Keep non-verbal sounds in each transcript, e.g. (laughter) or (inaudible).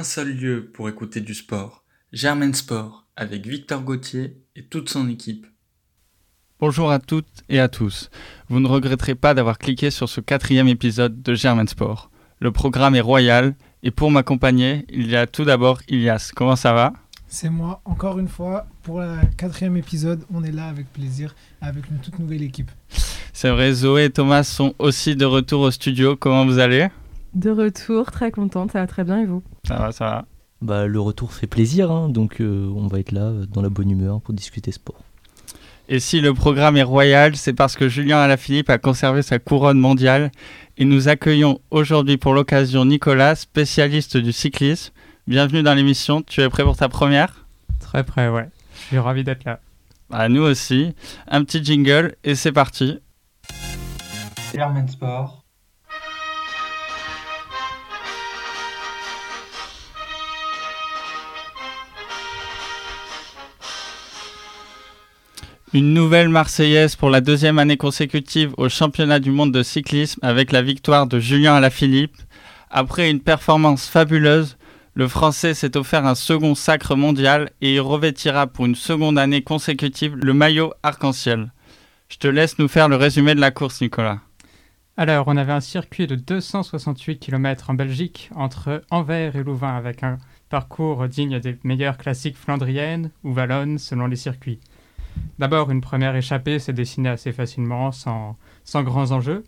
un seul lieu pour écouter du sport, Germain Sport, avec Victor Gauthier et toute son équipe. Bonjour à toutes et à tous. Vous ne regretterez pas d'avoir cliqué sur ce quatrième épisode de Germain Sport. Le programme est royal et pour m'accompagner, il y a tout d'abord Ilias. Comment ça va? C'est moi, encore une fois, pour le quatrième épisode. On est là avec plaisir, avec une toute nouvelle équipe. C'est vrai, Zoé et Thomas sont aussi de retour au studio. Comment vous allez? De retour, très contente, ça va très bien et vous? Ça va, ça va. Bah, le retour fait plaisir, hein, donc euh, on va être là euh, dans la bonne humeur pour discuter sport. Et si le programme est royal, c'est parce que Julien Alaphilippe a conservé sa couronne mondiale. Et nous accueillons aujourd'hui pour l'occasion Nicolas, spécialiste du cyclisme. Bienvenue dans l'émission. Tu es prêt pour ta première? Très prêt, ouais. Je suis ravi d'être là. Bah, nous aussi. Un petit jingle et c'est parti. Sport. Une nouvelle Marseillaise pour la deuxième année consécutive au championnat du monde de cyclisme avec la victoire de Julien Alaphilippe. Après une performance fabuleuse, le Français s'est offert un second sacre mondial et il revêtira pour une seconde année consécutive le maillot arc-en-ciel. Je te laisse nous faire le résumé de la course, Nicolas. Alors, on avait un circuit de 268 km en Belgique entre Anvers et Louvain avec un parcours digne des meilleures classiques flandriennes ou wallonnes selon les circuits. D'abord, une première échappée s'est dessinée assez facilement, sans, grands enjeux.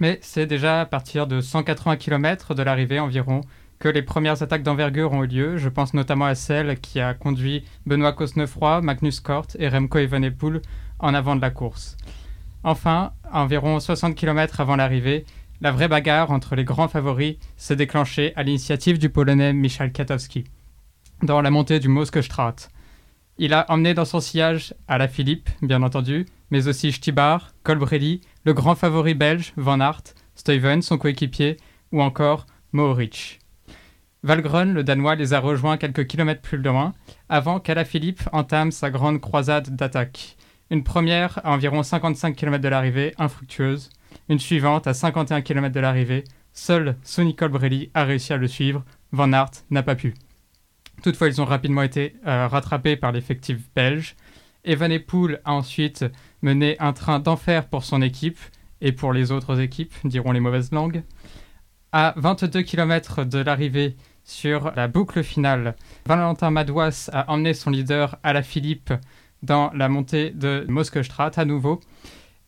Mais c'est déjà à partir de 180 km de l'arrivée environ que les premières attaques d'envergure ont eu lieu. Je pense notamment à celle qui a conduit Benoît Cosnefroy, Magnus Kort et Remco Evenepoel en avant de la course. Enfin, à environ 60 km avant l'arrivée, la vraie bagarre entre les grands favoris s'est déclenchée à l'initiative du Polonais Michal Katowski, dans la montée du Moskostrat. Il a emmené dans son sillage à la Philippe, bien entendu, mais aussi Stibar, Colbrelli, le grand favori belge Van Aert, Stuyven, son coéquipier, ou encore Mohoric. Valgren, le Danois, les a rejoints quelques kilomètres plus loin, avant qu'Alaphilippe entame sa grande croisade d'attaque. Une première à environ 55 km de l'arrivée, infructueuse. Une suivante à 51 km de l'arrivée. Seul Sonny Colbrelli a réussi à le suivre. Van Aert n'a pas pu. Toutefois, ils ont rapidement été euh, rattrapés par l'effectif belge. Evenepoel a ensuite mené un train d'enfer pour son équipe et pour les autres équipes, diront les mauvaises langues. À 22 km de l'arrivée sur la boucle finale, Valentin Madouas a emmené son leader à la Philippe dans la montée de Moskostrat à nouveau.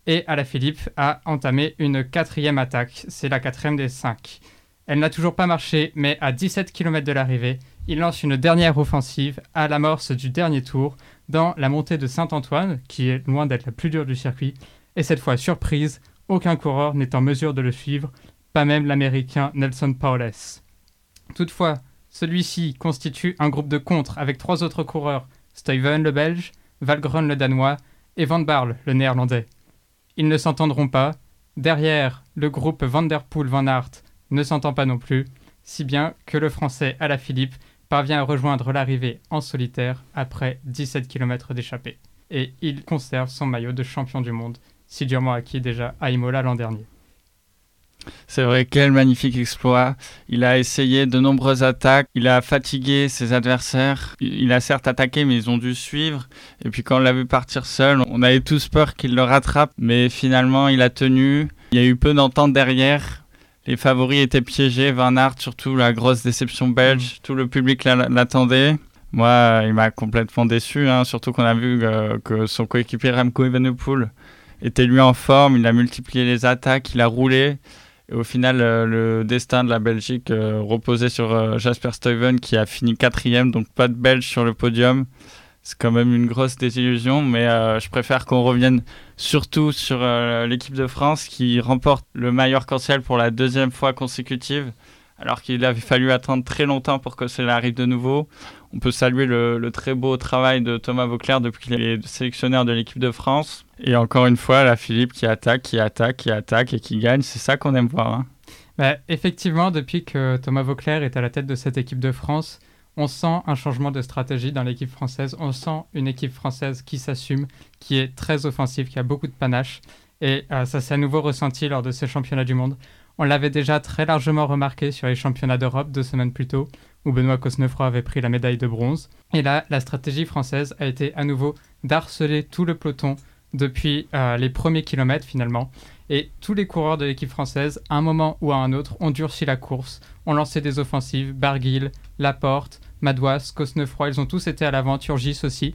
Et Alaphilippe a entamé une quatrième attaque. C'est la quatrième des cinq. Elle n'a toujours pas marché, mais à 17 km de l'arrivée, il lance une dernière offensive à l'amorce du dernier tour dans la montée de Saint-Antoine, qui est loin d'être la plus dure du circuit. Et cette fois, surprise, aucun coureur n'est en mesure de le suivre, pas même l'Américain Nelson Paules. Toutefois, celui-ci constitue un groupe de contre avec trois autres coureurs, Stuyven le Belge, Valgren le Danois et Van Barle le Néerlandais. Ils ne s'entendront pas. Derrière, le groupe Van der Poel-Van Aert ne s'entend pas non plus, si bien que le Français Alaphilippe parvient à rejoindre l'arrivée en solitaire après 17 km d'échappée. Et il conserve son maillot de champion du monde, si durement acquis déjà à Imola l'an dernier. C'est vrai, quel magnifique exploit. Il a essayé de nombreuses attaques, il a fatigué ses adversaires. Il a certes attaqué, mais ils ont dû suivre. Et puis quand on l'a vu partir seul, on avait tous peur qu'il le rattrape, mais finalement il a tenu. Il y a eu peu d'entente derrière. Les favoris étaient piégés, Van Aert surtout, la grosse déception belge, tout le public l'attendait. Moi, il m'a complètement déçu, hein, surtout qu'on a vu euh, que son coéquipier Remco Evenepoel était lui en forme, il a multiplié les attaques, il a roulé. Et au final, euh, le destin de la Belgique euh, reposait sur euh, Jasper Stuyven qui a fini quatrième, donc pas de Belge sur le podium. C'est quand même une grosse désillusion, mais je préfère qu'on revienne surtout sur l'équipe de France qui remporte le maillot arc-en-ciel pour la deuxième fois consécutive, alors qu'il avait fallu attendre très longtemps pour que cela arrive de nouveau. On peut saluer le, le très beau travail de Thomas Vauclair depuis qu'il est sélectionneur de l'équipe de France. Et encore une fois, la Philippe qui attaque, qui attaque, qui attaque et qui gagne, c'est ça qu'on aime voir. Hein. Bah, effectivement, depuis que Thomas Vauclair est à la tête de cette équipe de France, on sent un changement de stratégie dans l'équipe française. On sent une équipe française qui s'assume, qui est très offensive, qui a beaucoup de panache. Et euh, ça s'est à nouveau ressenti lors de ces championnats du monde. On l'avait déjà très largement remarqué sur les championnats d'Europe deux semaines plus tôt, où Benoît Cosnefroy avait pris la médaille de bronze. Et là, la stratégie française a été à nouveau d'harceler tout le peloton depuis euh, les premiers kilomètres finalement. Et tous les coureurs de l'équipe française, à un moment ou à un autre, ont durci la course, ont lancé des offensives. Barguil, Laporte, Madouas, Cosnefroy, ils ont tous été à l'aventure Gis aussi.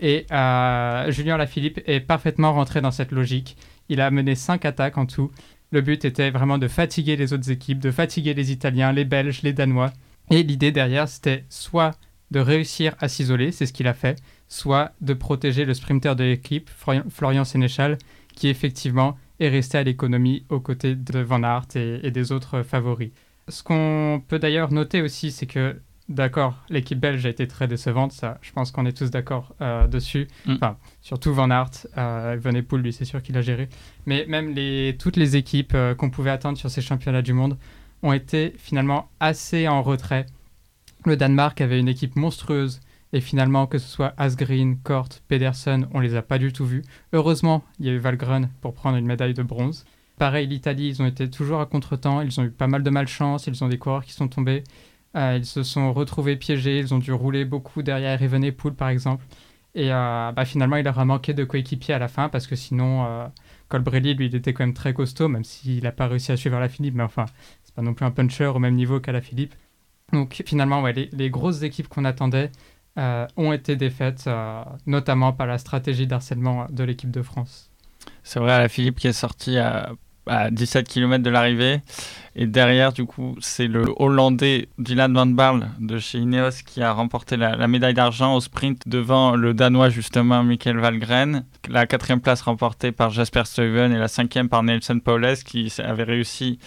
Et euh, Julien Lafilippe est parfaitement rentré dans cette logique. Il a mené 5 attaques en tout. Le but était vraiment de fatiguer les autres équipes, de fatiguer les Italiens, les Belges, les Danois. Et l'idée derrière, c'était soit de réussir à s'isoler, c'est ce qu'il a fait, soit de protéger le sprinter de l'équipe, Florian Sénéchal, qui effectivement est resté à l'économie aux côtés de Van Aert et, des autres favoris. Ce qu'on peut d'ailleurs noter aussi, c'est que, d'accord, l'équipe belge a été très décevante, ça, je pense qu'on est tous d'accord euh, dessus. Mm. Enfin, surtout Van Aert, euh, Venepool, lui, c'est sûr qu'il a géré. Mais même les, toutes les équipes euh, qu'on pouvait attendre sur ces championnats du monde ont été finalement assez en retrait. Le Danemark avait une équipe monstrueuse et finalement, que ce soit Asgreen, Kort, Pedersen, on les a pas du tout vus. Heureusement, il y a eu Valgren pour prendre une médaille de bronze. Pareil, l'Italie, ils ont été toujours à contre-temps, ils ont eu pas mal de malchance, ils ont des coureurs qui sont tombés, euh, ils se sont retrouvés piégés, ils ont dû rouler beaucoup derrière Evenepoel par exemple. Et euh, bah, finalement, il leur a manqué de coéquipier à la fin parce que sinon, euh, Colbrelli, lui, il était quand même très costaud, même s'il n'a pas réussi à suivre la Philippe, mais enfin, c'est pas non plus un puncher au même niveau qu'à la Philippe. Donc finalement, ouais, les, grosses équipes qu'on attendait, ont été défaites, notamment par la stratégie d'harcèlement de l'équipe de France. C'est vrai, la Philippe qui est sorti à, 17 km de l'arrivée. Et derrière, du coup, c'est le Hollandais Dylan Van Barle de chez Ineos qui a remporté la, médaille d'argent au sprint devant le Danois, justement, Michael Valgren. La quatrième place remportée par Jasper Stuyven et la cinquième par Nelson Paules qui avait réussi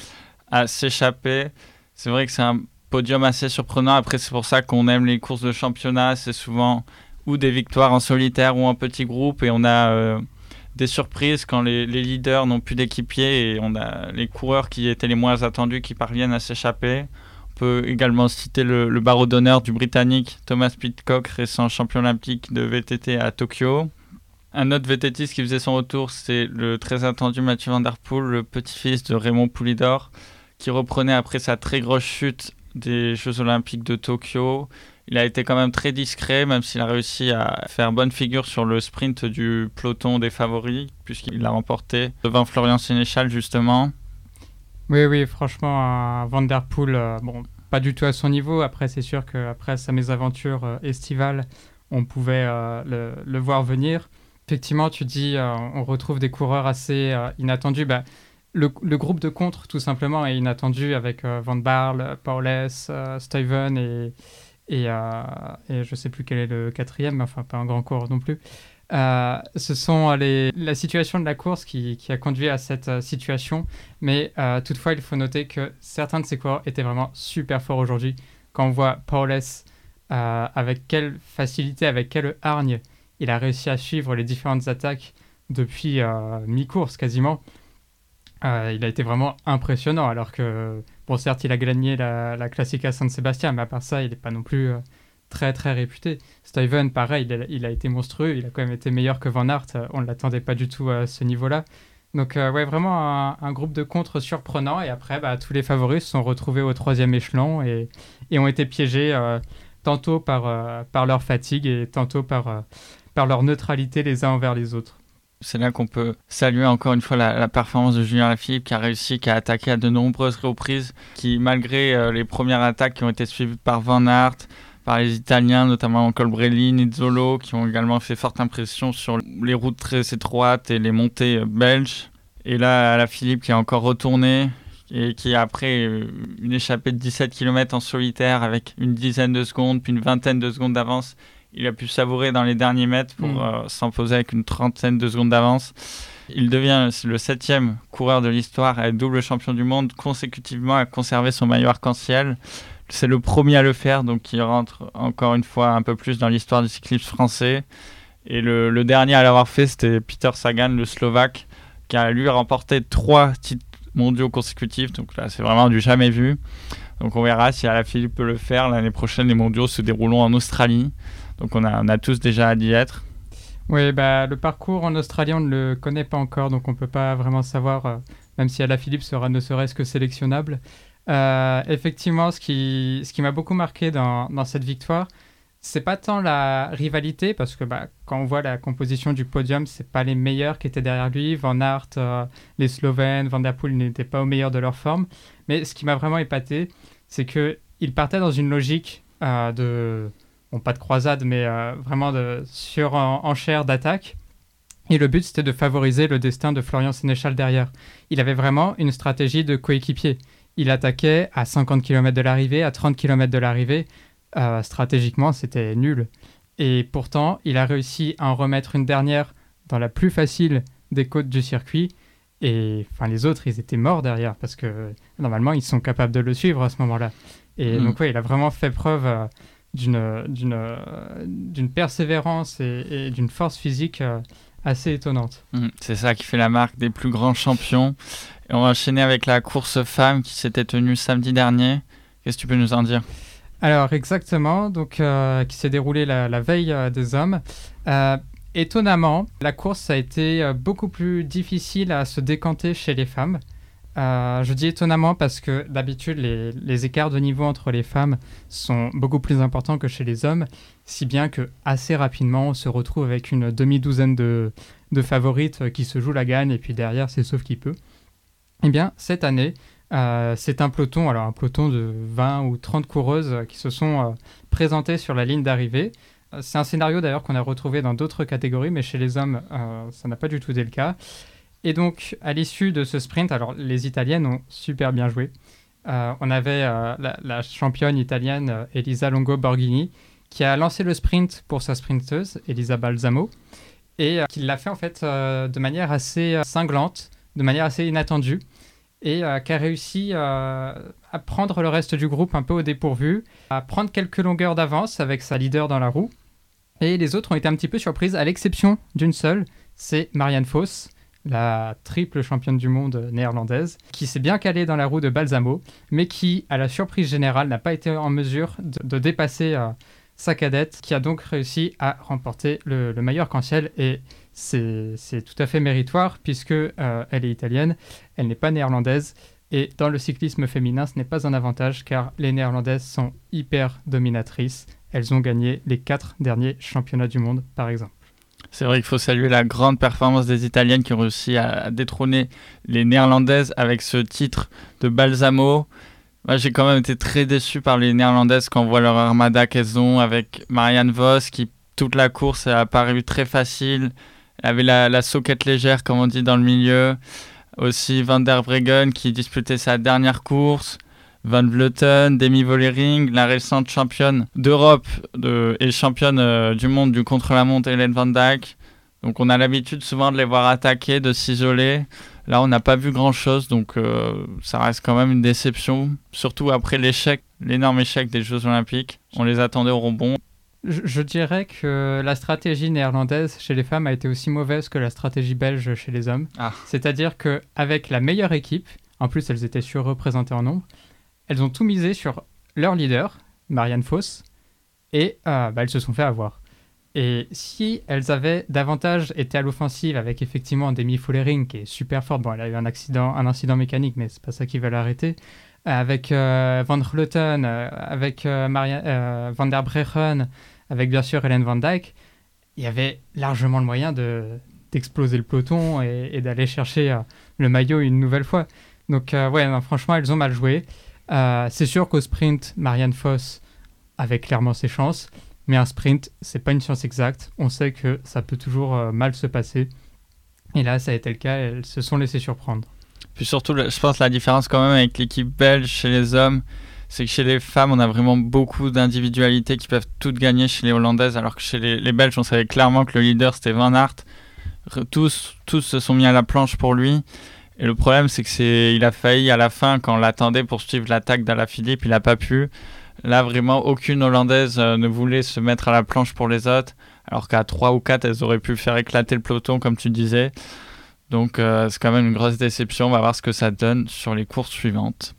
à s'échapper. C'est vrai que c'est un podium assez surprenant. Après, c'est pour ça qu'on aime les courses de championnat. C'est souvent ou des victoires en solitaire ou en petit groupe. Et on a euh, des surprises quand les, leaders n'ont plus d'équipier et on a les coureurs qui étaient les moins attendus qui parviennent à s'échapper. On peut également citer le, barreau d'honneur du Britannique Thomas Pitcock, récent champion olympique de VTT à Tokyo. Un autre VTTiste qui faisait son retour, c'est le très attendu Mathieu Van Der Poel, le petit-fils de Raymond Poulidor, qui reprenait après sa très grosse chute des Jeux Olympiques de Tokyo. Il a été quand même très discret, même s'il a réussi à faire bonne figure sur le sprint du peloton des favoris, puisqu'il l'a remporté devant Florian Sénéchal, justement. Oui, oui, franchement, Van Der Poel, euh, bon, pas du tout à son niveau. Après, c'est sûr qu'après sa mésaventure euh, estivale, on pouvait euh, le, voir venir. Effectivement, tu dis, on retrouve des coureurs assez inattendus. Bah, le, groupe de contre, tout simplement, est inattendu avec euh, Van Barle, Paules, euh, Steven et, et, euh, et, je sais plus quel est le quatrième, mais enfin pas un grand coureur non plus. ce sont les, la situation de la course qui, a conduit à cette situation, mais toutefois il faut noter que certains de ces coureurs étaient vraiment super forts aujourd'hui. Quand on voit Paules avec quelle facilité, avec quelle hargne il a réussi à suivre les différentes attaques depuis mi-course quasiment. Euh, il a été vraiment impressionnant, alors que, bon, certes, il a gagné la, la Classica San Sebastian, mais à part ça, il n'est pas non plus euh, très, très réputé. Steven, pareil, il a, été monstrueux, il a quand même été meilleur que Van Aert, euh, on ne l'attendait pas du tout à ce niveau-là. Donc, ouais, vraiment un, groupe de contre surprenant, et après, bah, tous les favoris se sont retrouvés au troisième échelon et, ont été piégés tantôt par, leur fatigue et tantôt par leur neutralité les uns envers les autres. C'est là qu'on peut saluer encore une fois la, performance de Julien Lafilippe qui a réussi, qui a attaqué à de nombreuses reprises, qui malgré euh, les premières attaques qui ont été suivies par Van Aert, par les Italiens, notamment Colbrelli, Nizzolo, qui ont également fait forte impression sur les routes très étroites et les montées euh, belges. Et là, la Philippe qui est encore retourné et qui, après euh, une échappée de 17 km en solitaire avec une dizaine de secondes, puis une vingtaine de secondes d'avance, il a pu savourer dans les derniers mètres pour mm. euh, s'imposer avec une trentaine de secondes d'avance. Il devient le septième coureur de l'histoire à être double champion du monde consécutivement à conserver son maillot arc-en-ciel. C'est le premier à le faire, donc il rentre encore une fois un peu plus dans l'histoire du cyclisme français. Et le, dernier à l'avoir fait, c'était Peter Sagan, le Slovaque, qui a lui remporté trois titres mondiaux consécutifs. Donc là, c'est vraiment du jamais vu. Donc on verra si Alaphilippe peut le faire. L'année prochaine, les mondiaux se dérouleront en Australie. Donc on a, on a tous déjà à y être. Oui, bah, le parcours en Australie, on ne le connaît pas encore, donc on ne peut pas vraiment savoir, euh, même si Alaphilippe sera ne serait-ce que sélectionnable. Euh, effectivement, ce qui, ce qui m'a beaucoup marqué dans, dans cette victoire, c'est pas tant la rivalité, parce que bah, quand on voit la composition du podium, c'est pas les meilleurs qui étaient derrière lui. Van Aert, euh, les Slovènes, Van der Poel n'étaient pas au meilleur de leur forme. Mais ce qui m'a vraiment épaté, c'est qu'il partait dans une logique de, bon, pas de croisade, mais euh, vraiment de surenchère d'attaque. Et le but, c'était de favoriser le destin de Florian Sénéchal derrière. Il avait vraiment une stratégie de coéquipier. Il attaquait à 50 km de l'arrivée, à 30 km de l'arrivée. Euh, stratégiquement, c'était nul. Et pourtant, il a réussi à en remettre une dernière dans la plus facile des côtes du circuit. Et enfin, les autres, ils étaient morts derrière parce que normalement, ils sont capables de le suivre à ce moment-là. Et Mm. donc, ouais, il a vraiment fait preuve euh, d'une d'une d'une persévérance et, et d'une force physique euh, assez étonnante. Mm, C'est ça qui fait la marque des plus grands champions. Et on va enchaîner avec la course femme qui s'était tenue samedi dernier. Qu'est-ce que tu peux nous en dire? Alors exactement, donc euh, qui s'est déroulée la, la veille euh, des hommes. Euh, étonnamment, la course a été beaucoup plus difficile à se décanter chez les femmes. Euh, je dis étonnamment parce que d'habitude les, écarts de niveau entre les femmes sont beaucoup plus importants que chez les hommes, si bien que assez rapidement on se retrouve avec une demi-douzaine de, favorites euh, qui se jouent la gagne et puis derrière c'est sauf qui peut. Eh bien cette année, euh, c'est un peloton, alors un peloton de 20 ou 30 coureuses qui se sont présentées sur la ligne d'arrivée. C'est un scénario d'ailleurs qu'on a retrouvé dans d'autres catégories, mais chez les hommes, ça n'a pas du tout été le cas. Et donc, à l'issue de ce sprint, alors les Italiennes ont super bien joué. Euh, on avait euh, la, championne italienne euh, Elisa Longo Borghini qui a lancé le sprint pour sa sprinteuse Elisa Balsamo et qui l'a fait en fait de manière assez cinglante, de manière assez inattendue et qui a réussi à prendre le reste du groupe un peu au dépourvu, à prendre quelques longueurs d'avance avec sa leader dans la roue. Et les autres ont été un petit peu surprises, à l'exception d'une seule, c'est Marianne Foss, la triple championne du monde néerlandaise, qui s'est bien calée dans la roue de Balsamo, mais qui, à la surprise générale, n'a pas été en mesure de, dépasser euh, sa cadette, qui a donc réussi à remporter le, le meilleur canciel. Et c'est c'est tout à fait méritoire, puisque euh, elle est italienne, elle n'est pas néerlandaise. Et dans le cyclisme féminin, ce n'est pas un avantage car les néerlandaises sont hyper dominatrices. Elles ont gagné les quatre derniers championnats du monde, par exemple. C'est vrai qu'il faut saluer la grande performance des Italiennes qui ont réussi à, détrôner les Néerlandaises avec ce titre de Balsamo. Moi, j'ai quand même été très déçu par les Néerlandaises quand on voit leur armada qu'elles ont avec Marianne Vos qui, toute la course, a paru très facile. Elle avait la, la soquette légère, comme on dit dans le milieu. Aussi Van der Breggen qui disputait sa dernière course. Van Vleuten, Demi Vollering, la récente championne d'Europe de, et championne euh, du monde du contre-la-montre Hélène Van Dijk. Donc on a l'habitude souvent de les voir attaquer, de s'isoler. Là on n'a pas vu grand-chose, donc euh, ça reste quand même une déception. Surtout après l'échec, l'énorme échec des Jeux Olympiques. On les attendait au rebond. Je, je dirais que la stratégie néerlandaise chez les femmes a été aussi mauvaise que la stratégie belge chez les hommes. Ah. C'est-à-dire qu'avec la meilleure équipe, en plus elles étaient surreprésentées en nombre, elles ont tout misé sur leur leader, Marianne Foss, et euh, bah, elles se sont fait avoir. Et si elles avaient davantage été à l'offensive avec effectivement Demi Follering qui est super forte, bon elle a eu un accident, un incident mécanique mais c'est pas ça qui va l'arrêter, avec euh, Van Vleuten, euh, avec Van der Breggen, avec bien sûr Hélène Van Dyke, il y avait largement le moyen de d'exploser le peloton et, d'aller chercher le maillot une nouvelle fois. Donc ouais, franchement elles ont mal joué. Euh, c'est sûr qu'au sprint, Marianne Foss avait clairement ses chances, mais un sprint, c'est pas une science exacte. On sait que ça peut toujours euh, mal se passer. Et là, ça a été le cas, elles se sont laissées surprendre. Puis surtout, je pense la différence quand même avec l'équipe belge chez les hommes, c'est que chez les femmes, on a vraiment beaucoup d'individualités qui peuvent toutes gagner chez les Hollandaises, alors que chez les, les Belges, on savait clairement que le leader c'était Van Aert. Tous, tous se sont mis à la planche pour lui. Et le problème, c'est que c'est, il a failli à la fin, quand on l'attendait pour suivre l'attaque d'Alaphilippe, il n'a pas pu. Là, vraiment, aucune Hollandaise euh, ne voulait se mettre à la planche pour les autres, alors qu'à 3 ou 4, elles auraient pu faire éclater le peloton, comme tu disais. Donc, euh, c'est quand même une grosse déception. On va voir ce que ça donne sur les courses suivantes.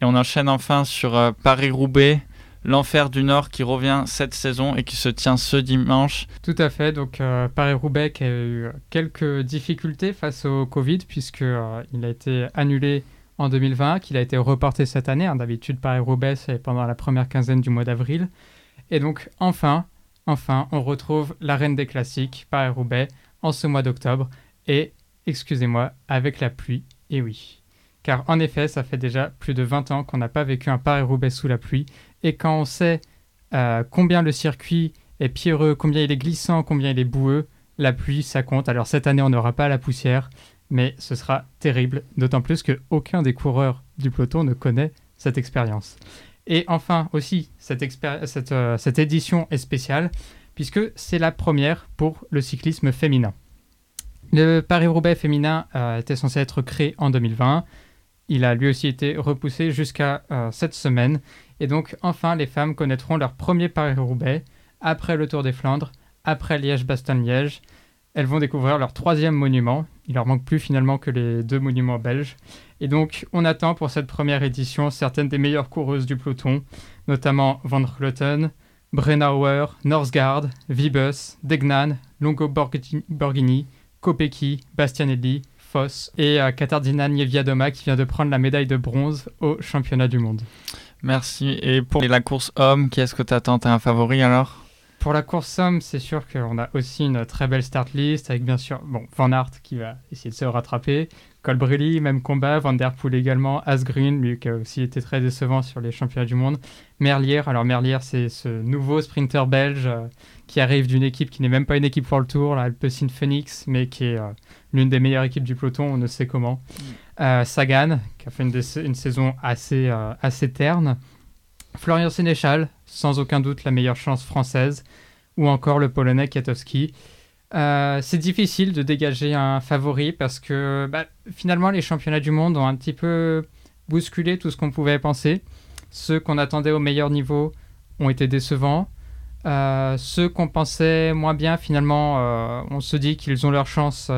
Et on enchaîne enfin sur euh, Paris-Roubaix, l'enfer du Nord qui revient cette saison et qui se tient ce dimanche. Tout à fait. Donc euh, Paris-Roubaix a eu quelques difficultés face au Covid puisque euh, il a été annulé en 2020, qu'il a été reporté cette année. Hein. D'habitude, Paris-Roubaix, c'est pendant la première quinzaine du mois d'avril. Et donc, enfin, enfin, on retrouve la reine des classiques, Paris-Roubaix, en ce mois d'octobre. Et, excusez-moi, avec la pluie, et oui. Car en effet, ça fait déjà plus de 20 ans qu'on n'a pas vécu un Paris-Roubaix sous la pluie. Et quand on sait euh, combien le circuit est pierreux, combien il est glissant, combien il est boueux, la pluie, ça compte. Alors cette année, on n'aura pas la poussière, mais ce sera terrible, d'autant plus qu'aucun des coureurs du peloton ne connaît cette expérience. Et enfin aussi, cette, euh, édition est spéciale, puisque c'est la première pour le cyclisme féminin. Le Paris-Roubaix féminin euh, était censé être créé en 2020. Il a lui aussi été repoussé jusqu'à cette semaine. Et donc enfin, les femmes connaîtront leur premier Paris-Roubaix après le Tour des Flandres, après Liège-Bastogne-Liège. Elles vont découvrir leur troisième monument. Il leur manque plus finalement que les deux monuments belges. Et donc, on attend pour cette première édition certaines des meilleures coureuses du peloton, notamment Van Vleuten, Brennauer, Norsgaard, Vibus, Degnan, Longo Borghini, Kopecky, Bastianelli, Foss et euh, Nieviadoma qui vient de prendre la médaille de bronze au championnat du monde. Merci. Et pour la course homme, qui est-ce que tu attends T'as un favori alors? Pour la course somme, c'est sûr qu'on a aussi une très belle start list avec bien sûr Van Aert qui va essayer de se rattraper, Colbrelli, même combat, Van Der Poel également, Asgreen, lui qui a aussi été très décevant sur les championnats du monde, Merlier, alors Merlier c'est ce nouveau sprinter belge euh, qui arrive d'une équipe qui n'est même pas une équipe pour le Tour, la Alpecin Phoenix, mais qui est euh, l'une des meilleures équipes du peloton, on ne sait comment. Mm. Euh, Sagan, qui a fait une, une saison assez, assez terne. Florian Sénéchal, sans aucun doute la meilleure chance française, ou encore le Polonais Kiatowski. Euh, c'est difficile de dégager un favori parce que bah, finalement les championnats du monde ont un petit peu bousculé tout ce qu'on pouvait penser. Ceux qu'on attendait au meilleur niveau ont été décevants. Euh, ceux qu'on pensait moins bien, finalement, euh, on se dit qu'ils ont leur chance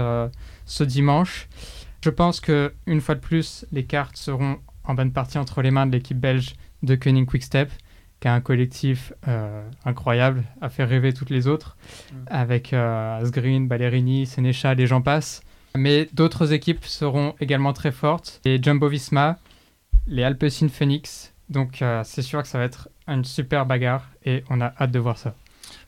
ce dimanche. Je pense que une fois de plus, les cartes seront en bonne partie entre les mains de l'équipe belge de Koenig Quickstep, qui a un collectif euh, incroyable, a fait rêver toutes les autres, mm. avec euh, Asgreen, Ballerini, Sénéchal et j'en passe. Mais d'autres équipes seront également très fortes. Les Jumbo Visma, les Alpecin Phoenix. Donc euh, c'est sûr que ça va être une super bagarre et on a hâte de voir ça.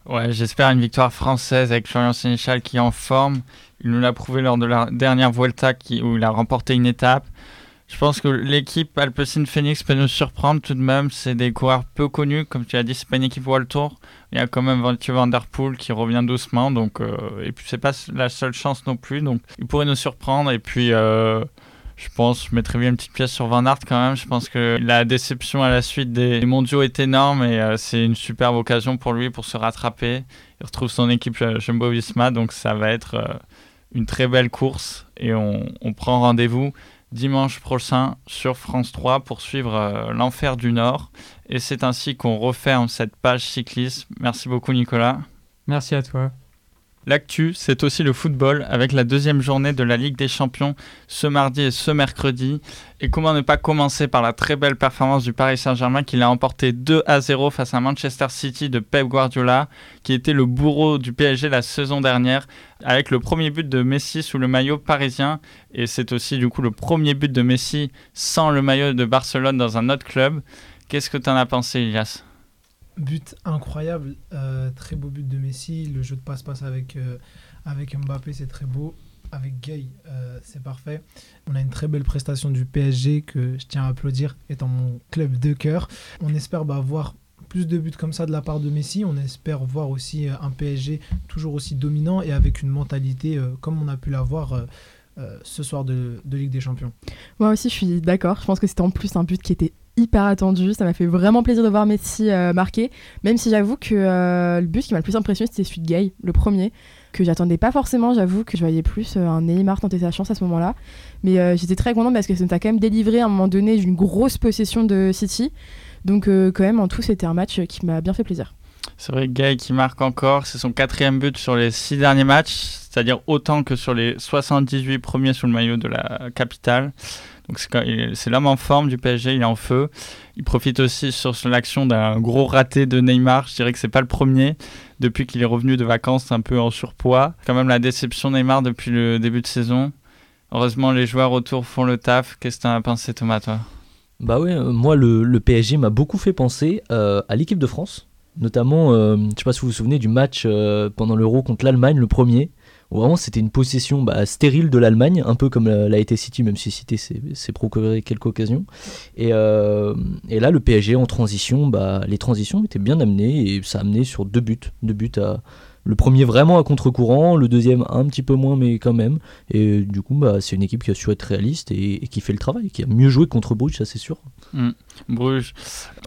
Ouais, j'espère une victoire française avec Florian Sénéchal qui est en forme. Il nous l'a prouvé lors de la dernière Vuelta où il a remporté une étape. Je pense que l'équipe Alpecin Phoenix peut nous surprendre tout de même. C'est des coureurs peu connus, comme tu as dit, c'est pas une équipe World Tour. Il y a quand même Mathieu Van qui revient doucement, donc euh, et puis c'est pas la seule chance non plus, donc il pourrait nous surprendre. Et puis euh, je pense, je mettrais bien une petite pièce sur Van Aert quand même. Je pense que la déception à la suite des mondiaux est énorme et euh, c'est une superbe occasion pour lui pour se rattraper. Il retrouve son équipe Jumbo-Visma, donc ça va être une très belle course et on, prend rendez-vous dimanche prochain sur France 3 pour suivre euh, l'enfer du Nord. Et c'est ainsi qu'on referme cette page cyclisme. Merci beaucoup Nicolas. Merci à toi. L'actu, c'est aussi le football avec la deuxième journée de la Ligue des Champions ce mardi et ce mercredi. Et comment ne pas commencer par la très belle performance du Paris Saint-Germain qui l'a emporté 2 à 0 face à Manchester City de Pep Guardiola, qui était le bourreau du PSG la saison dernière, avec le premier but de Messi sous le maillot parisien. Et c'est aussi du coup le premier but de Messi sans le maillot de Barcelone dans un autre club. Qu'est-ce que tu en as pensé, Ilias? But incroyable, euh, très beau but de Messi. Le jeu de passe-passe avec, euh, avec Mbappé, c'est très beau. Avec Gay, euh, c'est parfait. On a une très belle prestation du PSG que je tiens à applaudir, étant mon club de cœur. On espère bah, voir plus de buts comme ça de la part de Messi. On espère voir aussi un PSG toujours aussi dominant et avec une mentalité comme on a pu l'avoir. ce soir de, de Ligue des Champions. Moi aussi, je suis d'accord. Je pense que c'était en plus un but qui était hyper attendu. Ça m'a fait vraiment plaisir de voir Messi euh, marquer. Même si j'avoue que euh, le but qui m'a le plus impressionné, c'était celui de Gay, le premier, que j'attendais pas forcément. J'avoue que je voyais plus euh, un Neymar tenter sa chance à ce moment-là. Mais j'étais très contente parce que ça nous a quand même délivré à un moment donné d'une grosse possession de City. Donc, quand même, en tout, c'était un match qui m'a bien fait plaisir. C'est vrai, Gay qui marque encore, c'est son quatrième but sur les six derniers matchs, c'est-à-dire autant que sur les 78 premiers sous le maillot de la capitale. C'est l'homme en forme du PSG, il est en feu. Il profite aussi sur l'action d'un gros raté de Neymar. Je dirais que c'est pas le premier depuis qu'il est revenu de vacances un peu en surpoids. Quand même la déception Neymar depuis le début de saison. heureusement, les joueurs autour font le taf. Qu'est-ce que tu en as pensé, Thomas, toi? Bah ouais, euh, moi, le, PSG m'a beaucoup fait penser euh, à l'équipe de France. Notamment, euh, je sais pas si vous vous souvenez du match pendant l'Euro contre l'Allemagne, le premier. Vraiment, c'était une possession bah, stérile de l'Allemagne, un peu comme l'a été City, même si City s'est procuré quelques occasions. Et, euh, et là, le PSG en transition, bah, les transitions étaient bien amenées et ça a amené sur deux buts. Deux buts à, le premier vraiment à contre-courant, le deuxième un petit peu moins, mais quand même. Et du coup, bah, c'est une équipe qui a su être réaliste et, qui fait le travail, qui a mieux joué contre Bruges, ça c'est sûr. Bruges,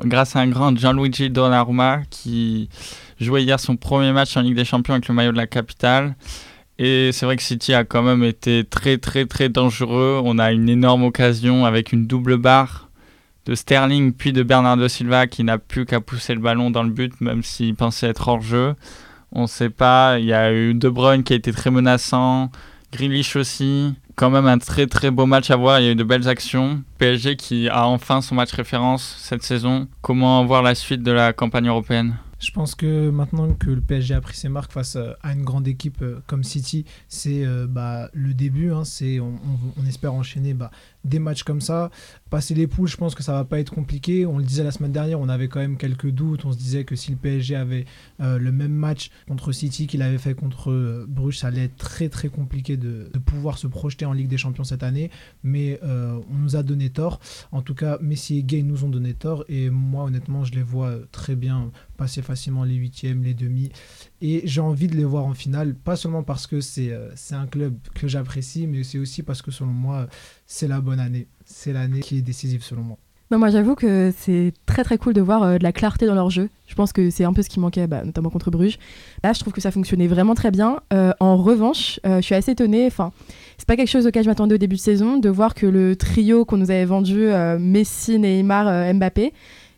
grâce à un grand Gianluigi Donnarumma qui jouait hier son premier match en Ligue des Champions avec le maillot de la capitale. Et c'est vrai que City a quand même été très très très dangereux. On a une énorme occasion avec une double barre de Sterling puis de Bernardo Silva qui n'a plus qu'à pousser le ballon dans le but même s'il pensait être hors jeu. On ne sait pas. Il y a eu De Bruyne qui a été très menaçant. Grealish aussi. Quand même un très très beau match à voir. Il y a eu de belles actions. PSG qui a enfin son match référence cette saison. Comment voir la suite de la campagne européenne? Je pense que maintenant que le PSG a pris ses marques face euh, à une grande équipe euh, comme City, c'est euh, bah, le début. hein. on espère enchaîner bah, des matchs comme ça. Passer les poules, je pense que ça va pas être compliqué. On le disait la semaine dernière, on avait quand même quelques doutes. On se disait que si le PSG avait euh, le même match contre City qu'il avait fait contre euh, Bruges, ça allait être très très compliqué de, pouvoir se projeter en Ligue des Champions cette année. Mais euh, on nous a donné tort. En tout cas, Messi et Gay nous ont donné tort. Et moi, honnêtement, je les vois très bien passer facilement les huitièmes, les demi. Et j'ai envie de les voir en finale, pas seulement parce que c'est euh, c'est un club que j'apprécie, mais c'est aussi parce que selon moi, c'est la bonne année. C'est l'année qui est décisive selon moi. Non, moi j'avoue que c'est très très cool de voir euh, de la clarté dans leur jeu. Je pense que c'est un peu ce qui manquait, bah, notamment contre Bruges. Là, je trouve que ça fonctionnait vraiment très bien. Euh, en revanche, je suis assez étonnée. Enfin, c'est pas quelque chose auquel je m'attendais au début de saison, de voir que le trio qu'on nous avait vendu, Messi, Neymar, Mbappé,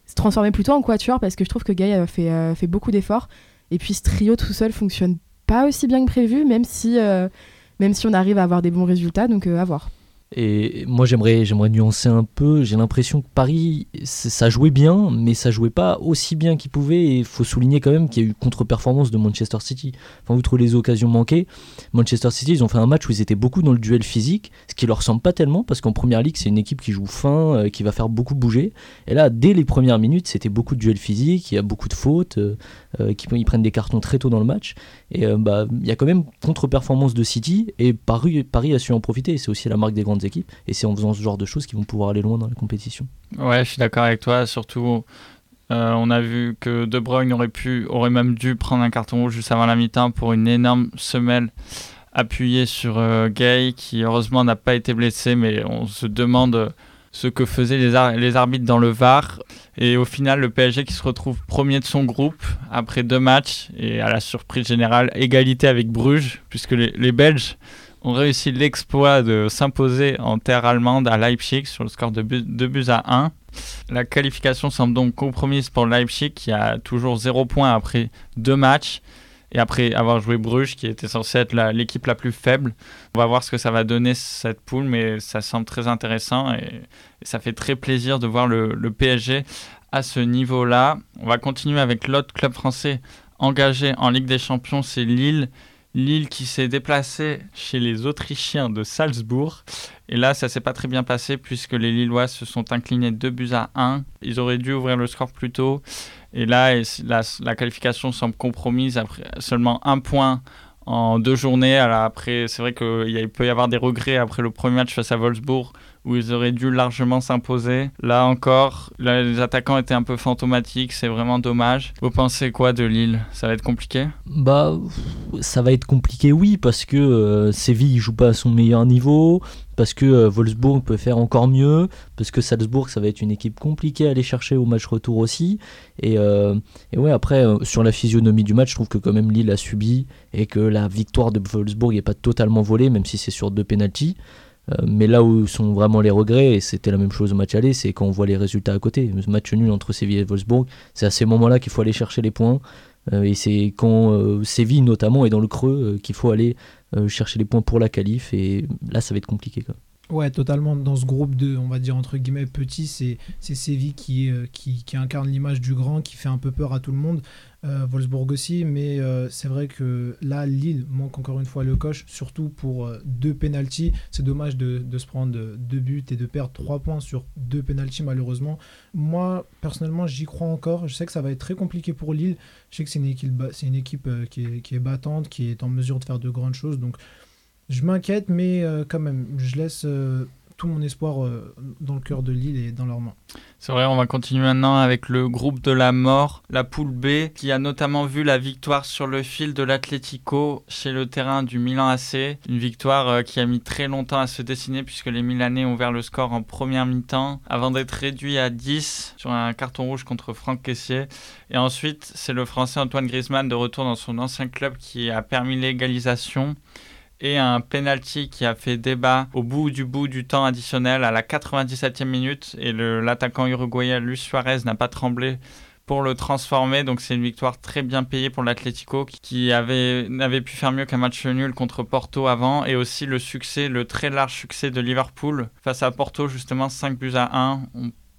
se transformait plutôt en quatuor parce que je trouve que Gay fait, fait beaucoup d'efforts. Et puis ce trio tout seul fonctionne pas aussi bien que prévu, même si, euh, même si on arrive à avoir des bons résultats. Donc euh, à voir. Et moi, j'aimerais, j'aimerais nuancer un peu. J'ai l'impression que Paris, ça jouait bien, mais ça jouait pas aussi bien qu'il pouvait. Et il faut souligner quand même qu'il y a eu contre-performance de Manchester City. Enfin, outre les occasions manquées, Manchester City, ils ont fait un match où ils étaient beaucoup dans le duel physique, ce qui leur ressemble pas tellement, parce qu'en première ligue, c'est une équipe qui joue fin, euh, qui va faire beaucoup bouger. Et là, dès les premières minutes, c'était beaucoup de duel physique, il y a beaucoup de fautes, euh, euh, qui, ils prennent des cartons très tôt dans le match. Et euh, bah, il y a quand même contre-performance de City, et Paris, a su en profiter. C'est aussi la marque des grandes équipes, et c'est en faisant ce genre de choses qu'ils vont pouvoir aller loin dans la compétition. Ouais, je suis d'accord avec toi. Surtout, euh, on a vu que De Bruyne aurait pu, aurait même dû prendre un carton rouge juste avant la mi-temps pour une énorme semelle appuyée sur euh, Gay, qui heureusement n'a pas été blessé, mais on se demande ce que faisaient les, ar- les arbitres dans le VAR. Et au final, le PSG qui se retrouve premier de son groupe après deux matchs et à la surprise générale, égalité avec Bruges, puisque les, Belges ont réussi l'exploit de s'imposer en terre allemande à Leipzig sur le score de 2 buts à 1. La qualification semble donc compromise pour Leipzig qui a toujours 0 points après deux matchs et après avoir joué Bruges qui était censé être l'équipe la plus faible. On va voir ce que ça va donner cette poule mais ça semble très intéressant et, ça fait très plaisir de voir le PSG à ce niveau-là. On va continuer avec l'autre club français engagé en Ligue des Champions, c'est Lille. Lille qui s'est déplacé chez les Autrichiens de Salzbourg. Et là, ça s'est pas très bien passé puisque les Lillois se sont inclinés 2 buts à 1. Ils auraient dû ouvrir le score plus tôt. Et là, la, qualification semble compromise après seulement un point en deux journées. Après, c'est vrai qu'il peut y avoir des regrets après le premier match face à Wolfsburg où ils auraient dû largement s'imposer. Là encore, les attaquants étaient un peu fantomatiques. C'est vraiment dommage. Vous pensez quoi de Lille? Ça va être compliqué? Bah, ça va être compliqué, oui, parce que euh, Séville il joue pas à son meilleur niveau, parce que euh, Wolfsburg peut faire encore mieux, parce que Salzbourg ça va être une équipe compliquée à aller chercher au match retour aussi. Et, euh, ouais, après, euh, sur la physionomie du match, je trouve que quand même Lille a subi et que la victoire de Wolfsburg n'est pas totalement volée, même si c'est sur deux pénalties. Euh, mais là où sont vraiment les regrets, et c'était la même chose au match aller, c'est quand on voit les résultats à côté. Le match nul entre Séville et Wolfsburg, c'est à ces moments-là qu'il faut aller chercher les points. Euh, et c'est quand euh, Séville notamment est dans le creux qu'il faut aller chercher les points pour la qualif. Et là, ça va être compliqué. Ouais, totalement. Dans ce groupe de, on va dire entre guillemets, petit, c'est Séville qui, euh, qui, qui, incarne l'image du grand, qui fait un peu peur à tout le monde. Euh, Wolfsburg aussi, mais euh, c'est vrai que là, Lille manque encore une fois le coche, surtout pour deux pénalties. C'est dommage de, de, se prendre deux buts et de perdre trois points sur deux pénalties, malheureusement. Moi, personnellement, j'y crois encore. Je sais que ça va être très compliqué pour Lille. Je sais que c'est une équipe, c'est une équipe qui, est, qui est battante, qui est en mesure de faire de grandes choses. Donc, je m'inquiète, mais euh, quand même, je laisse euh, tout mon espoir euh, dans le cœur de Lille et dans leurs mains. C'est vrai, on va continuer maintenant avec le groupe de la mort, la poule B, qui a notamment vu la victoire sur le fil de l'Atlético chez le terrain du Milan AC. Une victoire qui a mis très longtemps à se dessiner puisque les Milanais ont ouvert le score en première mi-temps avant d'être réduit à 10 sur un carton rouge contre Franck Caissier. Et ensuite, c'est le Français Antoine Griezmann de retour dans son ancien club qui a permis l'égalisation et un penalty qui a fait débat au bout du bout du temps additionnel à la 97e minute et l'attaquant uruguayen Luis Suarez n'a pas tremblé pour le transformer. Donc c'est une victoire très bien payée pour l'Atlético qui avait n'avait pu faire mieux qu'un match nul contre Porto avant et aussi le succès, le très large succès de Liverpool face à Porto justement 5 buts à 1.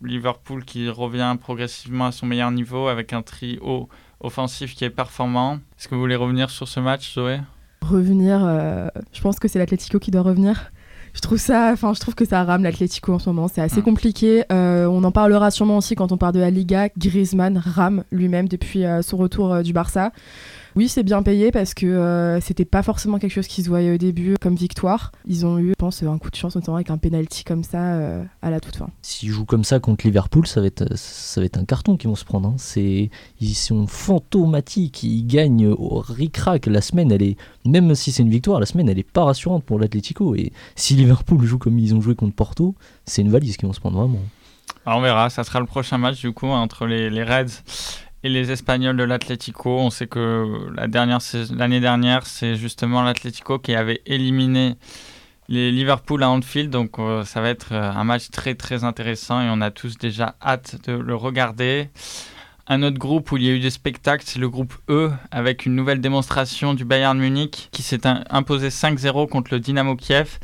Liverpool qui revient progressivement à son meilleur niveau avec un trio offensif qui est performant. Est-ce que vous voulez revenir sur ce match, Zoé? Revenir. Euh, je pense que c'est l'Atlético qui doit revenir. Je trouve ça, enfin, je trouve que ça rame l'Atlético en ce moment. C'est assez compliqué. Euh, on en parlera sûrement aussi quand on parle de la Liga. Griezmann rame lui-même depuis euh, son retour du Barça. Oui, c'est bien payé parce que euh, c'était pas forcément quelque chose qui se voyait au début comme victoire. Ils ont eu, je pense, un coup de chance, notamment avec un penalty comme ça euh, à la toute fin. S'ils jouent comme ça contre Liverpool, ça va être, ça va être un carton qu'ils vont se prendre. Hein. C'est, ils sont fantomatiques, ils gagnent au ric-rac. La semaine, elle est, même si c'est une victoire, la semaine, elle est pas rassurante pour l'Atlético. Et si Liverpool joue comme ils ont joué contre Porto, c'est une valise qu'ils vont se prendre vraiment. Alors on verra, ça sera le prochain match du coup entre les, les Reds et les Espagnols de l'Atlético. On sait que la dernière, l'année dernière, c'est justement l'Atlético qui avait éliminé les Liverpool à Anfield. Donc euh, ça va être euh, un match très très intéressant et on a tous déjà hâte de le regarder. Un autre groupe où il y a eu des spectacles, c'est le groupe E, avec une nouvelle démonstration du Bayern Munich qui s'est imposé 5-0 contre le Dynamo Kiev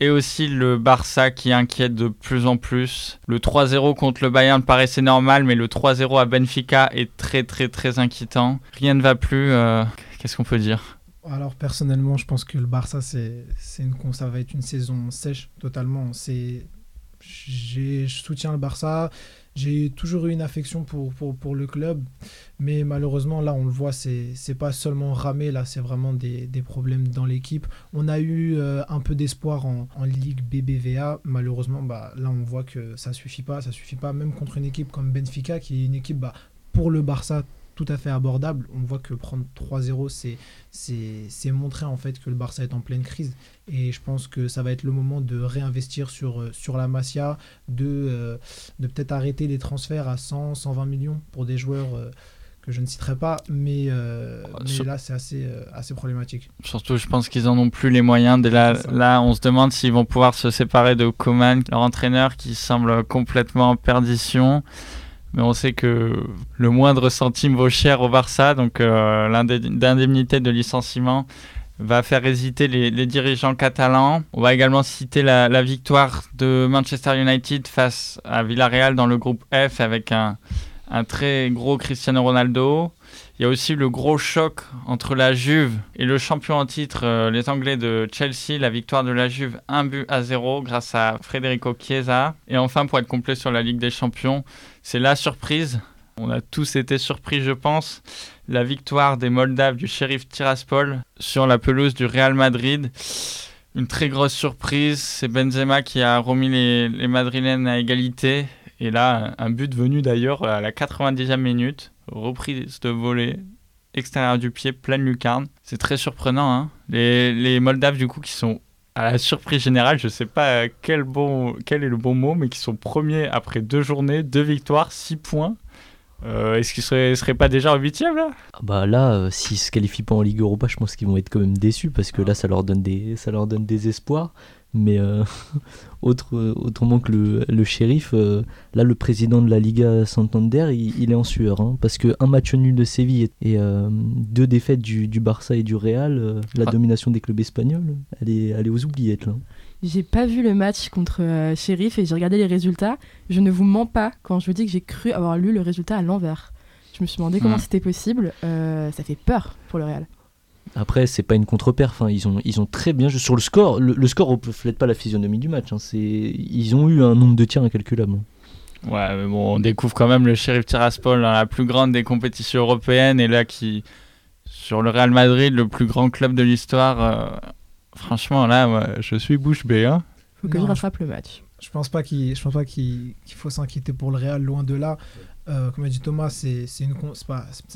et aussi le Barça qui inquiète de plus en plus. Le 3-0 contre le Bayern paraissait normal, mais le 3-0 à Benfica est très très très inquiétant. Rien ne va plus. Euh, qu'est-ce qu'on peut dire? Alors personnellement, je pense que le Barça, c'est, une, ça va être une saison sèche totalement. C'est, je soutiens le Barça. J'ai toujours eu une affection pour, le club, mais malheureusement, là, on le voit, c'est n'est pas seulement ramé, là, c'est vraiment des, problèmes dans l'équipe. On a eu euh, un peu d'espoir en, en, Ligue BBVA. Malheureusement, bah, là, on voit que ça suffit pas. Ça suffit pas, même contre une équipe comme Benfica, qui est une équipe bah, pour le Barça tout à fait abordable. On voit que prendre 3-0, c'est montrer en fait que le Barça est en pleine crise. Et je pense que ça va être le moment de réinvestir sur, euh, sur la Masia, de, euh, de peut-être arrêter les transferts à 100, 120 millions pour des joueurs. Euh, que je ne citerai pas, mais, là c'est assez, assez problématique. Surtout, je pense qu'ils en ont plus les moyens. Dès là, là, on se demande s'ils vont pouvoir se séparer de Coman, leur entraîneur qui semble complètement en perdition mais on sait que le moindre centime vaut cher au Barça, donc euh, l'indemnité de licenciement va faire hésiter les, dirigeants catalans. On va également citer la, victoire de Manchester United face à Villarreal dans le groupe F avec un, un très gros Cristiano Ronaldo. Il y a aussi le gros choc entre la Juve et le champion en titre, euh, les Anglais de Chelsea, la victoire de la Juve 1 but à 0 grâce à Federico Chiesa. Et enfin, pour être complet sur la Ligue des Champions, c'est la surprise. On a tous été surpris, je pense. La victoire des Moldaves du shérif Tiraspol sur la pelouse du Real Madrid. Une très grosse surprise. C'est Benzema qui a remis les, les Madrilènes à égalité. Et là, un but venu d'ailleurs à la 90e minute reprise de volée extérieur du pied, pleine lucarne. C'est très surprenant. Hein les, les, Moldaves, du coup, qui sont à la surprise générale, je sais pas quel, bon, quel est le bon mot, mais qui sont premiers après deux journées, deux victoires, six points. Euh, est-ce qu'ils seraient, seraient pas déjà en huitième là? Ah Bah là, euh, s'ils se qualifient pas en Ligue Europa, je pense qu'ils vont être quand même déçus parce que là, ça leur donne des, ça leur donne des espoirs. Mais euh, (laughs) autre, autrement que le, le shérif, euh, là le président de la Liga Santander, il, est en sueur. Hein, parce qu'un match nul de Séville et euh, deux défaites du, du, Barça et du Real, la ah. domination des clubs espagnols, elle est, elle est aux oubliettes. Là. J'ai pas vu le match contre euh, Sheriff et j'ai regardé les résultats. Je ne vous mens pas quand je vous dis que j'ai cru avoir lu le résultat à l'envers. Je me suis demandé comment Hmm. c'était possible. Euh, ça fait peur pour le Real. Après, c'est pas une contre-perf. hein. Ils, ont, ils ont très bien joué. Sur le score, le, le score reflète pas la physionomie du match. hein. C'est, ils ont eu un nombre de tirs incalculable. hein. Ouais, mais bon, on découvre quand même le Sheriff Tiraspol dans la plus grande des compétitions européennes et là qui, sur le Real Madrid, le plus grand club de l'histoire, euh, franchement là, moi, je suis bouche bée. Hein. Faut que Non, je je- rattrape le match. Je pense pas qu'il je pense pas qu'il qu'il faut s'inquiéter pour le Real loin de là. Euh, comme a dit Thomas, c'est